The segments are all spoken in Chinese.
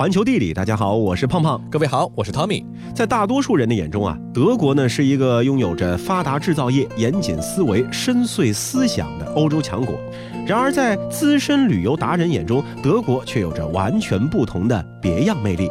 环球地理，大家好，我是胖胖。各位好，我是 Tommy。在大多数人的眼中啊，德国呢是一个拥有着发达制造业、严谨思维、深邃思想的欧洲强国。然而，在资深旅游达人眼中，德国却有着完全不同的别样魅力。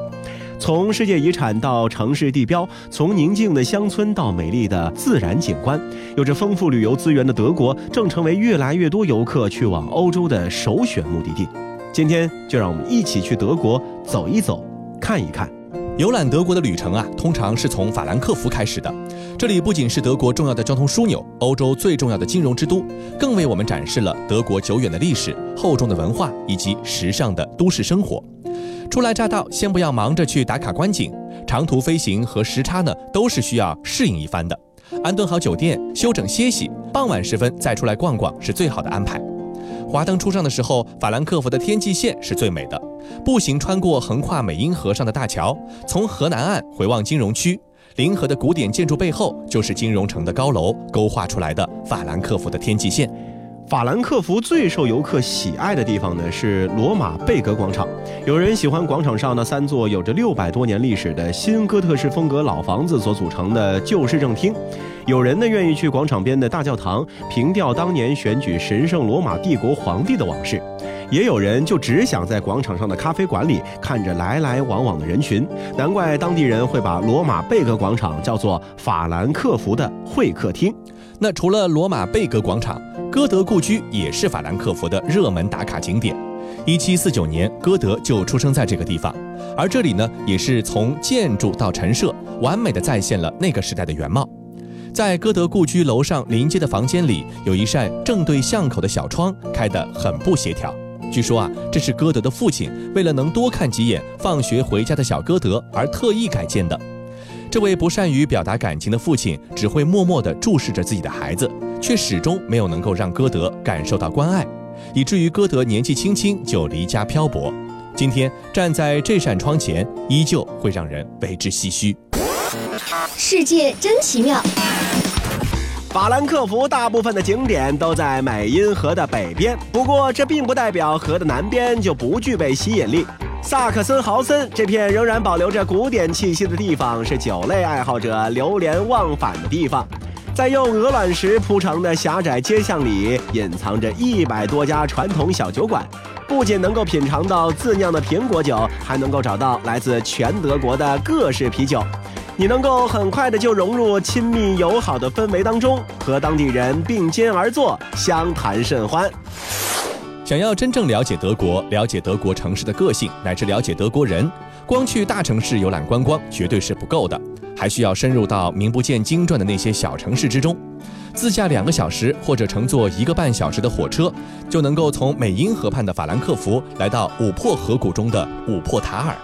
从世界遗产到城市地标，从宁静的乡村到美丽的自然景观，有着丰富旅游资源的德国，正成为越来越多游客去往欧洲的首选目的地。今天就让我们一起去德国走一走，看一看。游览德国的旅程啊，通常是从法兰克福开始的。这里不仅是德国重要的交通枢纽，欧洲最重要的金融之都，更为我们展示了德国久远的历史、厚重的文化以及时尚的都市生活。初来乍到，先不要忙着去打卡观景，长途飞行和时差呢，都是需要适应一番的。安顿好酒店，休整歇息，傍晚时分再出来逛逛是最好的安排。华灯初上的时候，法兰克福的天际线是最美的。步行穿过横跨美茵河上的大桥，从河南岸回望金融区，临河的古典建筑背后就是金融城的高楼，勾画出来的法兰克福的天际线。法兰克福最受游客喜爱的地方呢是罗马贝格广场。有人喜欢广场上那三座有着六百多年历史的新哥特式风格老房子所组成的旧市政厅。有人呢愿意去广场边的大教堂凭吊当年选举神圣罗马帝国皇帝的往事。也有人就只想在广场上的咖啡馆里看着来来往往的人群。难怪当地人会把罗马贝格广场叫做法兰克福的会客厅。那除了罗马贝格广场。歌德故居也是法兰克福的热门打卡景点。一七四九年，歌德就出生在这个地方，而这里呢，也是从建筑到陈设，完美的再现了那个时代的原貌。在歌德故居楼上临街的房间里，有一扇正对巷口的小窗，开得很不协调。据说啊，这是歌德的父亲为了能多看几眼放学回家的小歌德而特意改建的。这位不善于表达感情的父亲，只会默默地注视着自己的孩子。却始终没有能够让歌德感受到关爱，以至于歌德年纪轻轻就离家漂泊。今天站在这扇窗前，依旧会让人为之唏嘘。世界真奇妙。法兰克福大部分的景点都在美因河的北边，不过这并不代表河的南边就不具备吸引力。萨克森豪森这片仍然保留着古典气息的地方，是酒类爱好者流连忘返的地方。在用鹅卵石铺成的狭窄街巷里，隐藏着一百多家传统小酒馆，不仅能够品尝到自酿的苹果酒，还能够找到来自全德国的各式啤酒。你能够很快的就融入亲密友好的氛围当中，和当地人并肩而坐，相谈甚欢。想要真正了解德国，了解德国城市的个性，乃至了解德国人，光去大城市游览观光绝对是不够的。还需要深入到名不见经传的那些小城市之中，自驾两个小时或者乘坐一个半小时的火车，就能够从美茵河畔的法兰克福来到琥珀河谷中的琥珀塔尔。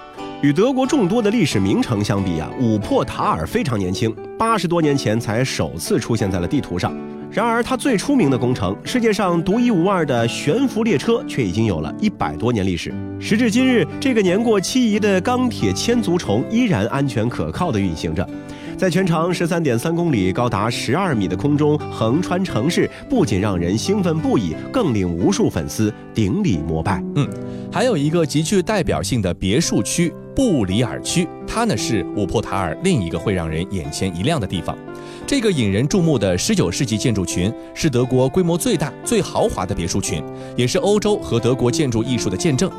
与德国众多的历史名城相比啊，琥珀塔尔非常年轻，八十多年前才首次出现在了地图上。然而，它最出名的工程——世界上独一无二的悬浮列车，却已经有了一百多年历史。时至今日，这个年过期夷的钢铁千足虫依然安全可靠地运行着，在全长十三点三公里、高达十二米的空中横穿城市，不仅让人兴奋不已，更令无数粉丝顶礼膜拜。嗯，还有一个极具代表性的别墅区——布里尔区，它呢是五珀塔尔另一个会让人眼前一亮的地方。这个引人注目的19世纪建筑群是德国规模最大、最豪华的别墅群，也是欧洲和德国建筑艺术的见证。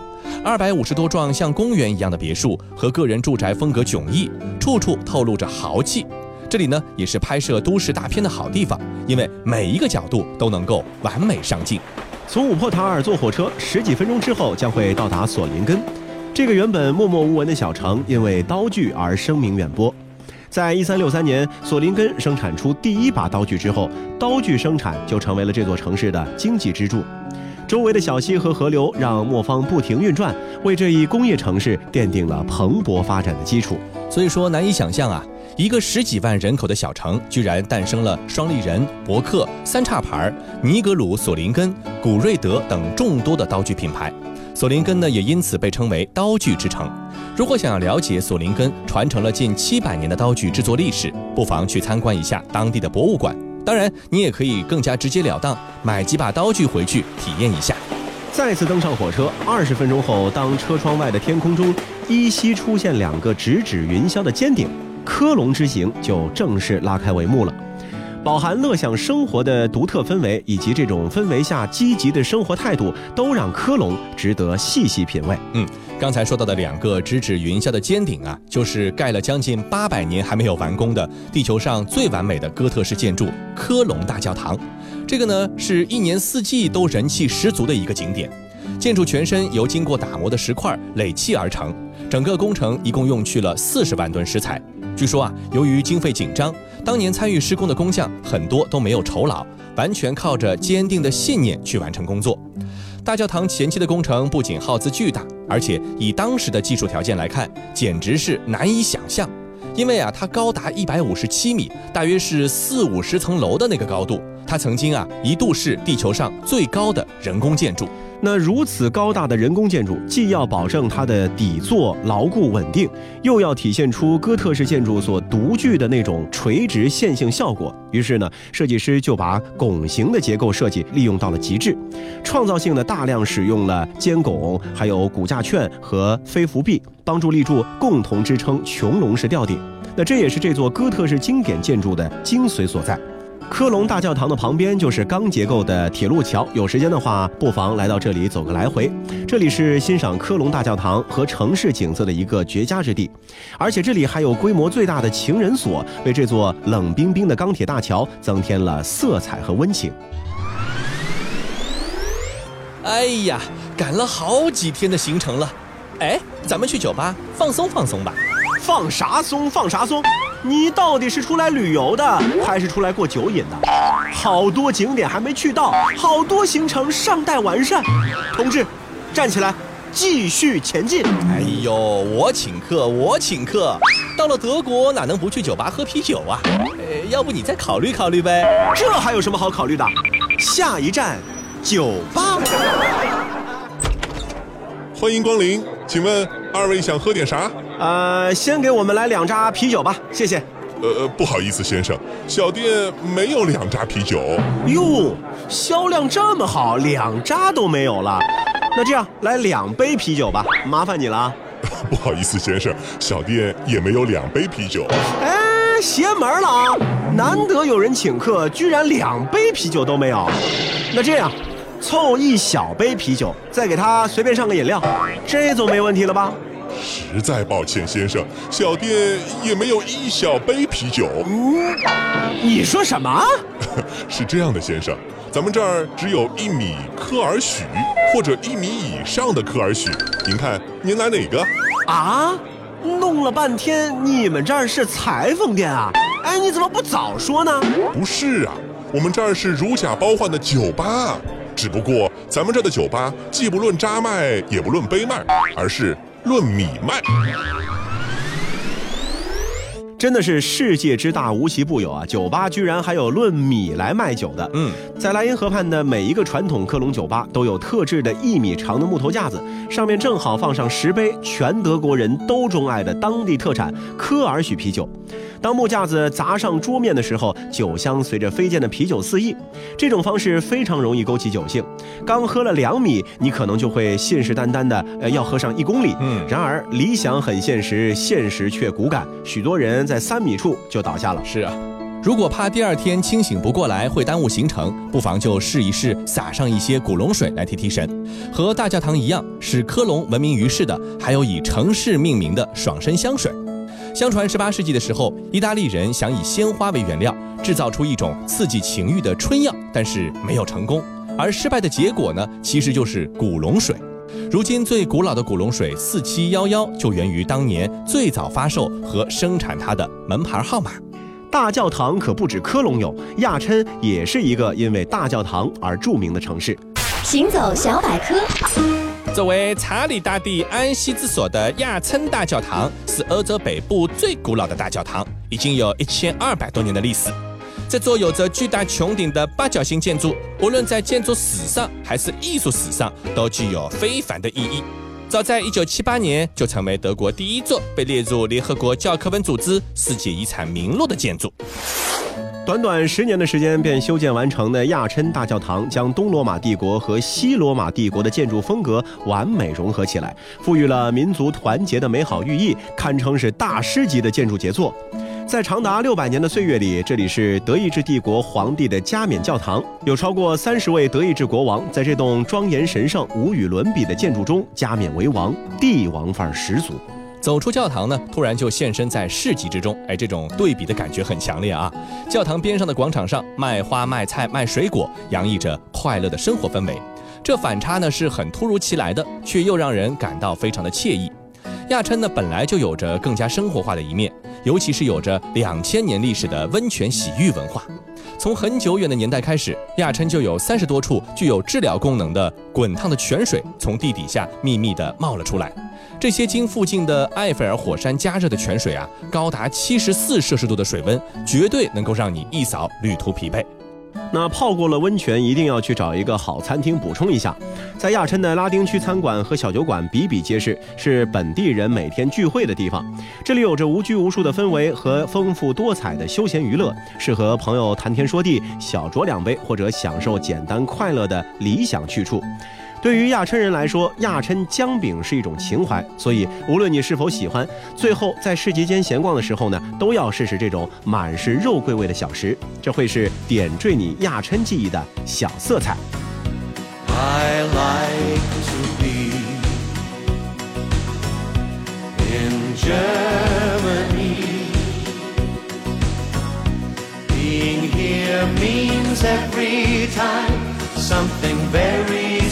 二百五十多幢像公园一样的别墅和个人住宅风格迥异，处处透露着豪气。这里呢，也是拍摄都市大片的好地方，因为每一个角度都能够完美上镜。从五珀塔尔坐火车，十几分钟之后将会到达索林根。这个原本默默无闻的小城，因为刀具而声名远播。在一三六三年，索林根生产出第一把刀具之后，刀具生产就成为了这座城市的经济支柱。周围的小溪和河流让磨坊不停运转，为这一工业城市奠定了蓬勃发展的基础。所以说，难以想象啊，一个十几万人口的小城，居然诞生了双立人、伯克、三叉牌、尼格鲁、索林根、古瑞德等众多的刀具品牌。索林根呢，也因此被称为刀具之城。如果想要了解索林根传承了近七百年的刀具制作历史，不妨去参观一下当地的博物馆。当然，你也可以更加直截了当买几把刀具回去体验一下。再次登上火车，二十分钟后，当车窗外的天空中依稀出现两个直指云霄的尖顶，科隆之行就正式拉开帷幕了。饱含乐享生活的独特氛围，以及这种氛围下积极的生活态度，都让科隆值得细细品味。嗯，刚才说到的两个直指云霄的尖顶啊，就是盖了将近八百年还没有完工的地球上最完美的哥特式建筑——科隆大教堂。这个呢，是一年四季都人气十足的一个景点。建筑全身由经过打磨的石块垒砌而成，整个工程一共用去了四十万吨石材。据说啊，由于经费紧张，当年参与施工的工匠很多都没有酬劳，完全靠着坚定的信念去完成工作。大教堂前期的工程不仅耗资巨大，而且以当时的技术条件来看，简直是难以想象。因为啊，它高达一百五十七米，大约是四五十层楼的那个高度。它曾经啊，一度是地球上最高的人工建筑。那如此高大的人工建筑，既要保证它的底座牢固稳定，又要体现出哥特式建筑所独具的那种垂直线性效果。于是呢，设计师就把拱形的结构设计利用到了极致，创造性的大量使用了尖拱、还有骨架券和飞扶壁，帮助立柱共同支撑穹隆式吊顶。那这也是这座哥特式经典建筑的精髓所在。科隆大教堂的旁边就是钢结构的铁路桥，有时间的话，不妨来到这里走个来回。这里是欣赏科隆大教堂和城市景色的一个绝佳之地，而且这里还有规模最大的情人锁，为这座冷冰冰的钢铁大桥增添了色彩和温情。哎呀，赶了好几天的行程了，哎，咱们去酒吧放松放松吧。放啥松？放啥松？你到底是出来旅游的，还是出来过酒瘾的？好多景点还没去到，好多行程尚待完善。同志，站起来，继续前进。哎呦，我请客，我请客。到了德国哪能不去酒吧喝啤酒啊？呃，要不你再考虑考虑呗。这还有什么好考虑的？下一站，酒吧。欢迎光临，请问二位想喝点啥？呃，先给我们来两扎啤酒吧，谢谢。呃，不好意思，先生，小店没有两扎啤酒。哟，销量这么好，两扎都没有了。那这样，来两杯啤酒吧，麻烦你了。不好意思，先生，小店也没有两杯啤酒。哎，邪门了啊！难得有人请客，居然两杯啤酒都没有。那这样，凑一小杯啤酒，再给他随便上个饮料，这总没问题了吧？实在抱歉，先生，小店也没有一小杯啤酒。嗯，你说什么？是这样的，先生，咱们这儿只有一米科尔许或者一米以上的科尔许，您看您来哪个？啊，弄了半天，你们这儿是裁缝店啊？哎，你怎么不早说呢？不是啊，我们这儿是如假包换的酒吧，只不过咱们这儿的酒吧既不论扎卖，也不论杯卖，而是。论米卖，真的是世界之大无奇不有啊！酒吧居然还有论米来卖酒的。嗯，在莱茵河畔的每一个传统科隆酒吧都有特制的一米长的木头架子，上面正好放上十杯全德国人都钟爱的当地特产科尔许啤酒。当木架子砸上桌面的时候，酒香随着飞溅的啤酒四溢。这种方式非常容易勾起酒兴。刚喝了两米，你可能就会信誓旦旦的呃要喝上一公里。嗯，然而理想很现实，现实却骨感，许多人在三米处就倒下了。是啊，如果怕第二天清醒不过来会耽误行程，不妨就试一试撒上一些古龙水来提提神。和大教堂一样，使科隆闻名于世的，还有以城市命名的爽身香水。相传十八世纪的时候，意大利人想以鲜花为原料制造出一种刺激情欲的春药，但是没有成功。而失败的结果呢，其实就是古龙水。如今最古老的古龙水四七幺幺就源于当年最早发售和生产它的门牌号码。大教堂可不止科隆有，亚琛也是一个因为大教堂而著名的城市。行走小百科。作为查理大帝安息之所的亚琛大教堂，是欧洲北部最古老的大教堂，已经有一千二百多年的历史。这座有着巨大穹顶的八角形建筑，无论在建筑史上还是艺术史上，都具有非凡的意义。早在一九七八年，就成为德国第一座被列入联合国教科文组织世界遗产名录的建筑。短短十年的时间便修建完成的亚琛大教堂，将东罗马帝国和西罗马帝国的建筑风格完美融合起来，赋予了民族团结的美好寓意，堪称是大师级的建筑杰作。在长达六百年的岁月里，这里是德意志帝国皇帝的加冕教堂，有超过三十位德意志国王在这栋庄严神圣、无与伦比的建筑中加冕为王，帝王范儿十足。走出教堂呢，突然就现身在市集之中，哎，这种对比的感觉很强烈啊！教堂边上的广场上，卖花、卖菜、卖水果，洋溢着快乐的生活氛围。这反差呢是很突如其来的，却又让人感到非常的惬意。亚琛呢本来就有着更加生活化的一面，尤其是有着两千年历史的温泉洗浴文化。从很久远的年代开始，亚琛就有三十多处具有治疗功能的滚烫的泉水从地底下秘密地冒了出来。这些经附近的埃菲尔火山加热的泉水啊，高达七十四摄氏度的水温，绝对能够让你一扫旅途疲惫。那泡过了温泉，一定要去找一个好餐厅补充一下。在亚琛的拉丁区餐馆和小酒馆比比皆是，是本地人每天聚会的地方。这里有着无拘无束的氛围和丰富多彩的休闲娱乐，适合朋友谈天说地、小酌两杯或者享受简单快乐的理想去处。对于亚琛人来说，亚琛姜饼是一种情怀，所以无论你是否喜欢，最后在市集间闲逛的时候呢，都要试试这种满是肉桂味的小食，这会是点缀你亚琛记忆的小色彩。I like to be in Germany. Being here means every time something very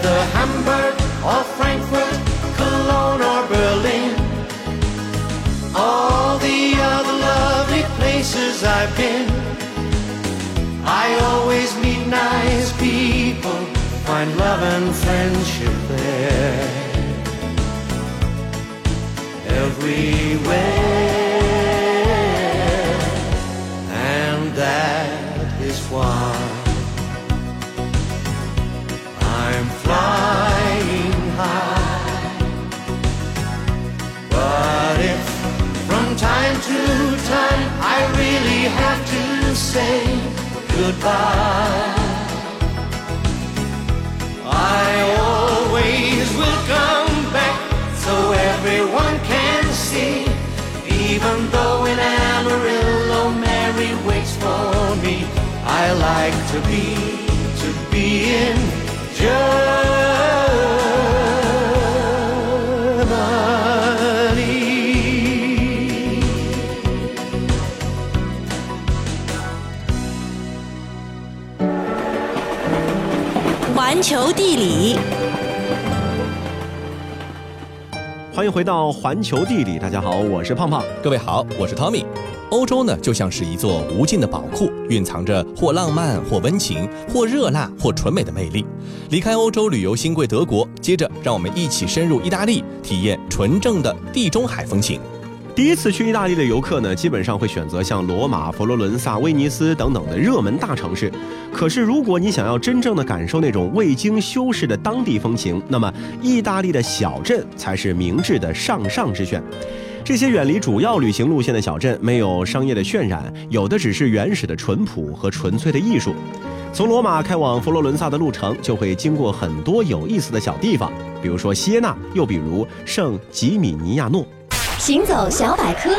Whether Hamburg or Frankfurt, Cologne or Berlin, all the other lovely places I've been. I always meet nice people, find love and friendship there. Everywhere, say goodbye, I always will come back so everyone can see. Even though in Amarillo Mary waits for me, I like to be, to be in Germany. 球地理，欢迎回到环球地理，大家好，我是胖胖。各位好，我是 Tommy。欧洲呢，就像是一座无尽的宝库，蕴藏着或浪漫、或温情、或热辣、或纯美的魅力。离开欧洲旅游新贵德国，接着让我们一起深入意大利，体验纯正的地中海风情。第一次去意大利的游客呢，基本上会选择像罗马、佛罗伦萨、威尼斯等等的热门大城市。可是，如果你想要真正的感受那种未经修饰的当地风情，那么意大利的小镇才是明智的上上之选。这些远离主要旅行路线的小镇，没有商业的渲染，有的只是原始的淳朴和纯粹的艺术。从罗马开往佛罗伦萨的路程，就会经过很多有意思的小地方，比如说锡耶纳，又比如圣吉米尼亚诺。行走小百科，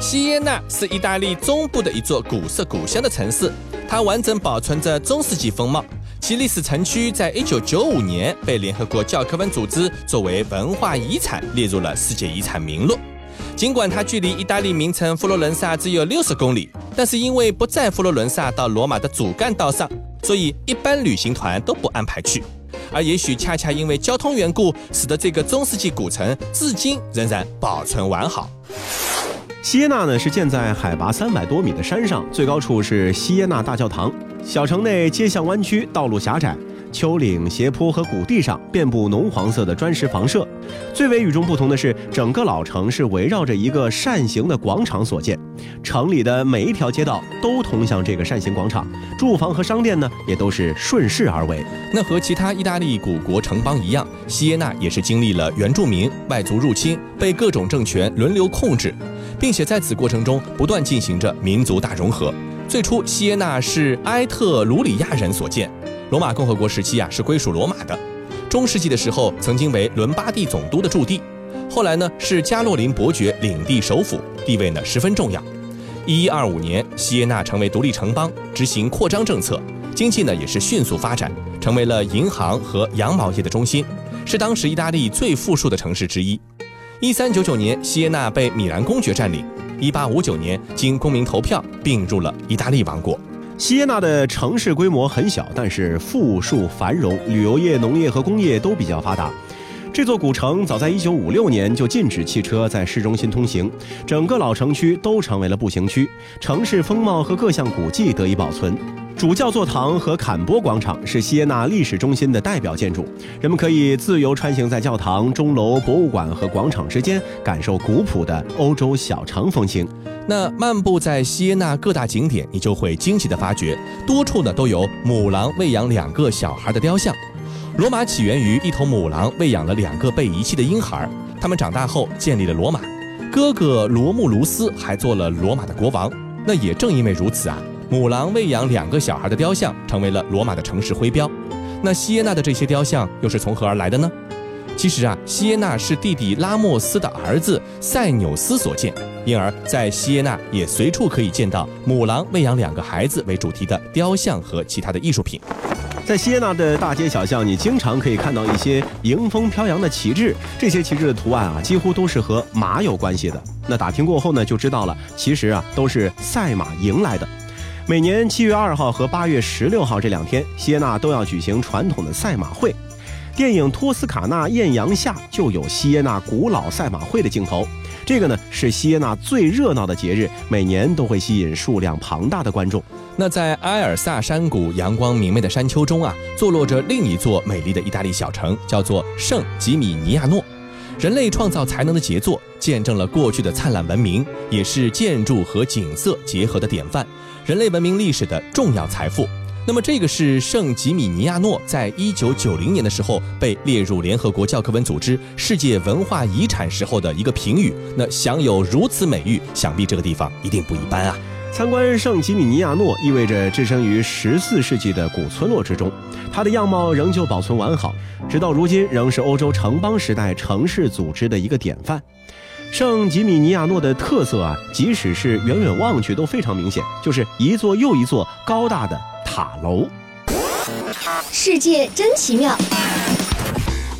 锡耶纳是意大利中部的一座古色古香的城市，它完整保存着中世纪风貌。其历史城区在一九九五年被联合国教科文组织作为文化遗产列入了世界遗产名录。尽管它距离意大利名城佛罗伦萨只有六十公里，但是因为不在佛罗伦萨到罗马的主干道上，所以一般旅行团都不安排去。而也许恰恰因为交通缘故，使得这个中世纪古城至今仍然保存完好。锡耶纳呢是建在海拔三百多米的山上，最高处是锡耶纳大教堂。小城内街巷弯曲，道路狭窄，丘陵、斜坡和谷地上遍布浓黄色的砖石房舍。最为与众不同的是，整个老城是围绕着一个扇形的广场所建，城里的每一条街道都通向这个扇形广场，住房和商店呢也都是顺势而为。那和其他意大利古国城邦一样，锡耶纳也是经历了原住民、外族入侵，被各种政权轮流控制，并且在此过程中不断进行着民族大融合。最初，锡耶纳是埃特鲁里亚人所建，罗马共和国时期啊是归属罗马的。中世纪的时候，曾经为伦巴第总督的驻地，后来呢是加洛林伯爵领地首府，地位呢十分重要。一一二五年，锡耶纳成为独立城邦，执行扩张政策，经济呢也是迅速发展，成为了银行和羊毛业的中心，是当时意大利最富庶的城市之一。一三九九年，锡耶纳被米兰公爵占领。一八五九年，经公民投票并入了意大利王国。锡耶纳的城市规模很小，但是富庶繁荣，旅游业、农业和工业都比较发达。这座古城早在1956年就禁止汽车在市中心通行，整个老城区都成为了步行区，城市风貌和各项古迹得以保存。主教座堂和坎波广场是锡耶纳历史中心的代表建筑，人们可以自由穿行在教堂、钟楼、博物馆和广场之间，感受古朴的欧洲小城风情。那漫步在锡耶纳各大景点，你就会惊奇地发觉，多处呢都有母狼喂养两个小孩的雕像。罗马起源于一头母狼喂养了两个被遗弃的婴孩，他们长大后建立了罗马，哥哥罗慕卢斯还做了罗马的国王。那也正因为如此啊。母狼喂养两个小孩的雕像成为了罗马的城市徽标。那锡耶纳的这些雕像又是从何而来的呢？其实啊，锡耶纳是弟弟拉莫斯的儿子塞纽斯所建，因而，在锡耶纳也随处可以见到母狼喂养两个孩子为主题的雕像和其他的艺术品。在锡耶纳的大街小巷，你经常可以看到一些迎风飘扬的旗帜，这些旗帜的图案啊，几乎都是和马有关系的。那打听过后呢，就知道了，其实啊，都是赛马迎来的。每年七月二号和八月十六号这两天，锡耶纳都要举行传统的赛马会。电影《托斯卡纳艳阳下》就有锡耶纳古老赛马会的镜头。这个呢是锡耶纳最热闹的节日，每年都会吸引数量庞大的观众。那在埃尔萨山谷阳光明媚的山丘中啊，坐落着另一座美丽的意大利小城，叫做圣吉米尼亚诺。人类创造才能的杰作，见证了过去的灿烂文明，也是建筑和景色结合的典范。人类文明历史的重要财富。那么，这个是圣吉米尼亚诺在一九九零年的时候被列入联合国教科文组织世界文化遗产时候的一个评语。那享有如此美誉，想必这个地方一定不一般啊！参观圣吉米尼亚诺意味着置身于十四世纪的古村落之中，它的样貌仍旧保存完好，直到如今仍是欧洲城邦时代城市组织的一个典范。圣吉米尼亚诺的特色啊，即使是远远望去都非常明显，就是一座又一座高大的塔楼。世界真奇妙。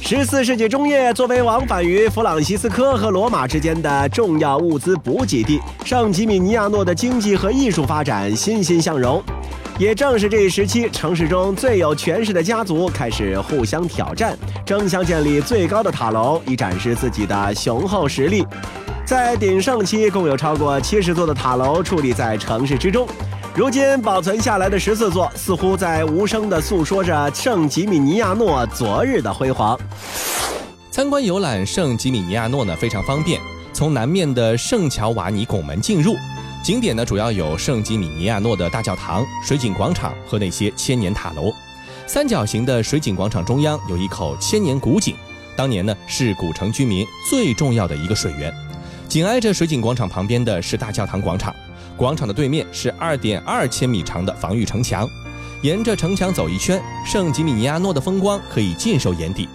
十四世纪中叶，作为往返于弗朗西斯科和罗马之间的重要物资补给地，圣吉米尼亚诺的经济和艺术发展欣欣向荣。也正是这一时期，城市中最有权势的家族开始互相挑战，争相建立最高的塔楼，以展示自己的雄厚实力。在鼎盛期，共有超过七十座的塔楼矗立在城市之中。如今保存下来的十四座，似乎在无声地诉说着圣吉米尼亚诺昨日的辉煌。参观游览圣吉米尼亚诺呢，非常方便，从南面的圣乔瓦尼拱门进入。景点呢，主要有圣吉米尼亚诺的大教堂、水景广场和那些千年塔楼。三角形的水景广场中央有一口千年古井，当年呢是古城居民最重要的一个水源。紧挨着水景广场旁边的是大教堂广场，广场的对面是二点二千米长的防御城墙。沿着城墙走一圈，圣吉米尼亚诺的风光可以尽收眼底。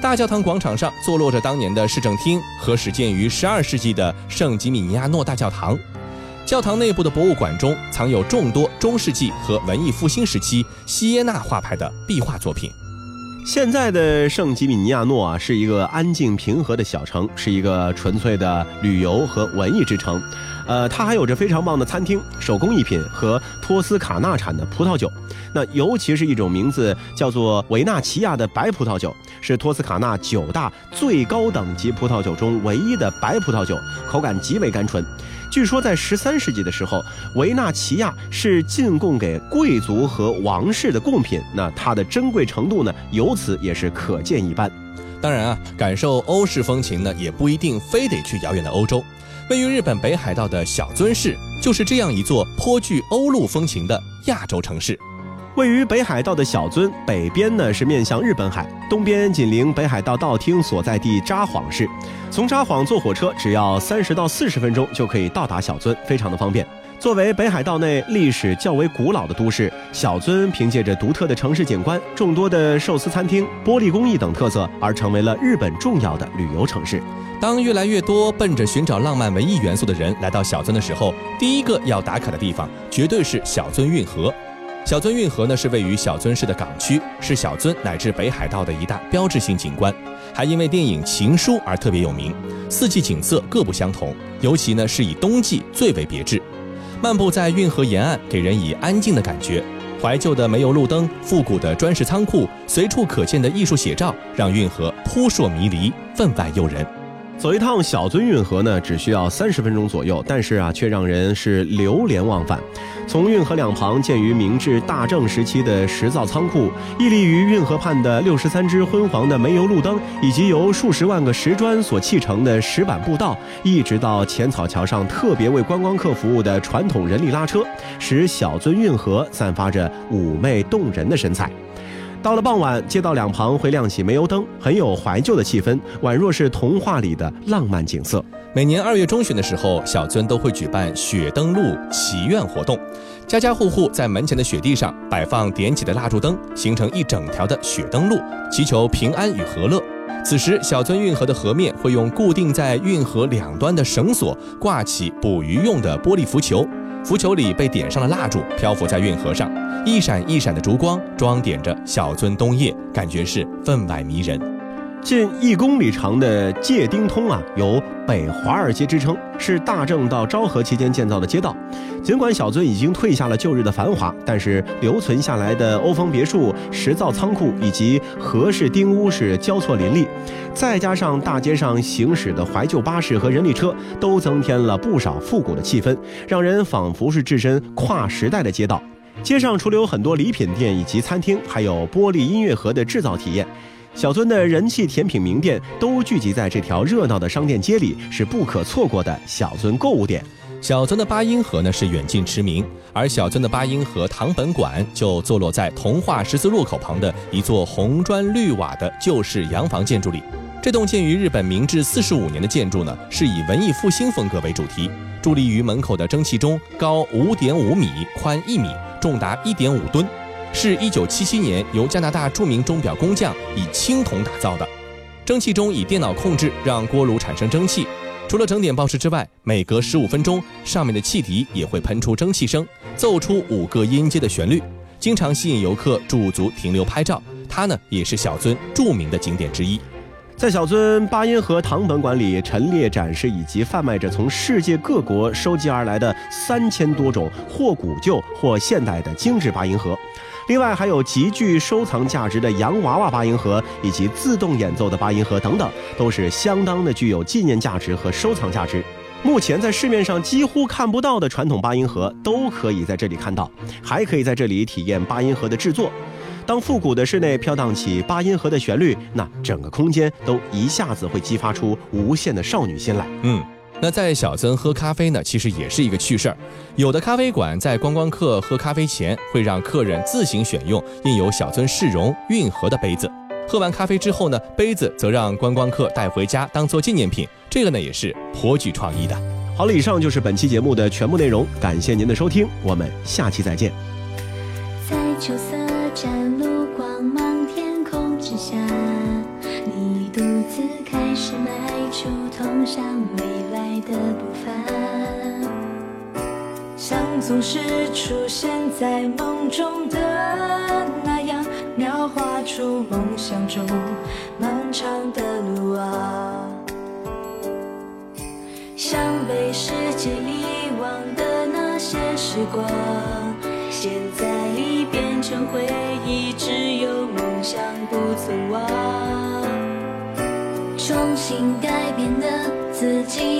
大教堂广场上坐落着当年的市政厅和始建于十二世纪的圣吉米尼亚诺大教堂。教堂内部的博物馆中藏有众多中世纪和文艺复兴时期锡耶纳画派的壁画作品。现在的圣吉米尼亚诺啊，是一个安静平和的小城，是一个纯粹的旅游和文艺之城。呃，它还有着非常棒的餐厅、手工艺品和托斯卡纳产的葡萄酒。那尤其是一种名字叫做维纳奇亚的白葡萄酒，是托斯卡纳九大最高等级葡萄酒中唯一的白葡萄酒，口感极为甘醇。据说在十三世纪的时候，维纳奇亚是进贡给贵族和王室的贡品，那它的珍贵程度呢，由此也是可见一斑。当然啊，感受欧式风情呢，也不一定非得去遥远的欧洲。位于日本北海道的小樽市，就是这样一座颇具欧陆风情的亚洲城市。位于北海道的小樽，北边呢是面向日本海，东边紧邻北海道道厅所在地札幌市。从札幌坐火车只要三十到四十分钟就可以到达小樽，非常的方便。作为北海道内历史较为古老的都市，小樽凭借着独特的城市景观、众多的寿司餐厅、玻璃工艺等特色，而成为了日本重要的旅游城市。当越来越多奔着寻找浪漫文艺元素的人来到小樽的时候，第一个要打卡的地方绝对是小樽运河。小樽运河呢是位于小樽市的港区，是小樽乃至北海道的一大标志性景观，还因为电影《情书》而特别有名。四季景色各不相同，尤其呢是以冬季最为别致。漫步在运河沿岸，给人以安静的感觉。怀旧的煤油路灯、复古的砖石仓库、随处可见的艺术写照，让运河扑朔迷离，分外诱人。走一趟小樽运河呢，只需要三十分钟左右，但是啊，却让人是流连忘返。从运河两旁建于明治、大正时期的石造仓库，屹立于运河畔的六十三只昏黄的煤油路灯，以及由数十万个石砖所砌成的石板步道，一直到浅草桥上特别为观光客服务的传统人力拉车，使小樽运河散发着妩媚动人的神采。到了傍晚，街道两旁会亮起煤油灯，很有怀旧的气氛，宛若是童话里的浪漫景色。每年二月中旬的时候，小樽都会举办雪灯路祈愿活动，家家户户在门前的雪地上摆放点起的蜡烛灯，形成一整条的雪灯路，祈求平安与和乐。此时，小樽运河的河面会用固定在运河两端的绳索挂起捕鱼用的玻璃浮球，浮球里被点上了蜡烛，漂浮在运河上，一闪一闪的烛光装点着小樽冬夜，感觉是分外迷人。近一公里长的界町通啊，有北华尔街之称，是大正到昭和期间建造的街道。尽管小樽已经退下了旧日的繁华，但是留存下来的欧风别墅、石造仓库以及和式丁屋是交错林立，再加上大街上行驶的怀旧巴士和人力车，都增添了不少复古的气氛，让人仿佛是置身跨时代的街道。街上除了有很多礼品店以及餐厅，还有玻璃音乐盒的制造体验。小樽的人气甜品名店都聚集在这条热闹的商店街里，是不可错过的小樽购物点。小樽的八音盒呢是远近驰名，而小樽的八音盒堂本馆就坐落在童话十字路口旁的一座红砖绿瓦的旧式洋房建筑里。这栋建于日本明治四十五年的建筑呢，是以文艺复兴风格为主题，伫立于门口的蒸汽钟高五点五米，宽一米，重达一点五吨。是一九七七年由加拿大著名钟表工匠以青铜打造的。蒸汽钟以电脑控制，让锅炉产生蒸汽。除了整点报时之外，每隔十五分钟，上面的汽笛也会喷出蒸汽声，奏出五个音阶的旋律，经常吸引游客驻足停留拍照。它呢，也是小樽著名的景点之一。在小樽八音盒堂本馆里，陈列展示以及贩卖着从世界各国收集而来的三千多种或古旧或现代的精致八音盒。另外还有极具收藏价值的洋娃娃八音盒，以及自动演奏的八音盒等等，都是相当的具有纪念价值和收藏价值。目前在市面上几乎看不到的传统八音盒，都可以在这里看到，还可以在这里体验八音盒的制作。当复古的室内飘荡起八音盒的旋律，那整个空间都一下子会激发出无限的少女心来。嗯。那在小樽喝咖啡呢，其实也是一个趣事儿。有的咖啡馆在观光客喝咖啡前，会让客人自行选用印有小樽市容运河的杯子。喝完咖啡之后呢，杯子则让观光客带回家当做纪念品。这个呢也是颇具创意的。好了，以上就是本期节目的全部内容，感谢您的收听，我们下期再见。在秋色展露光芒天空之下，你独自开始迈出通向未来的步伐，像总是出现在梦中的那样，描画出梦想中漫长的路啊，像被世界遗忘的那些时光，现在已变成回忆，只有梦想不曾忘。重新改变的自己。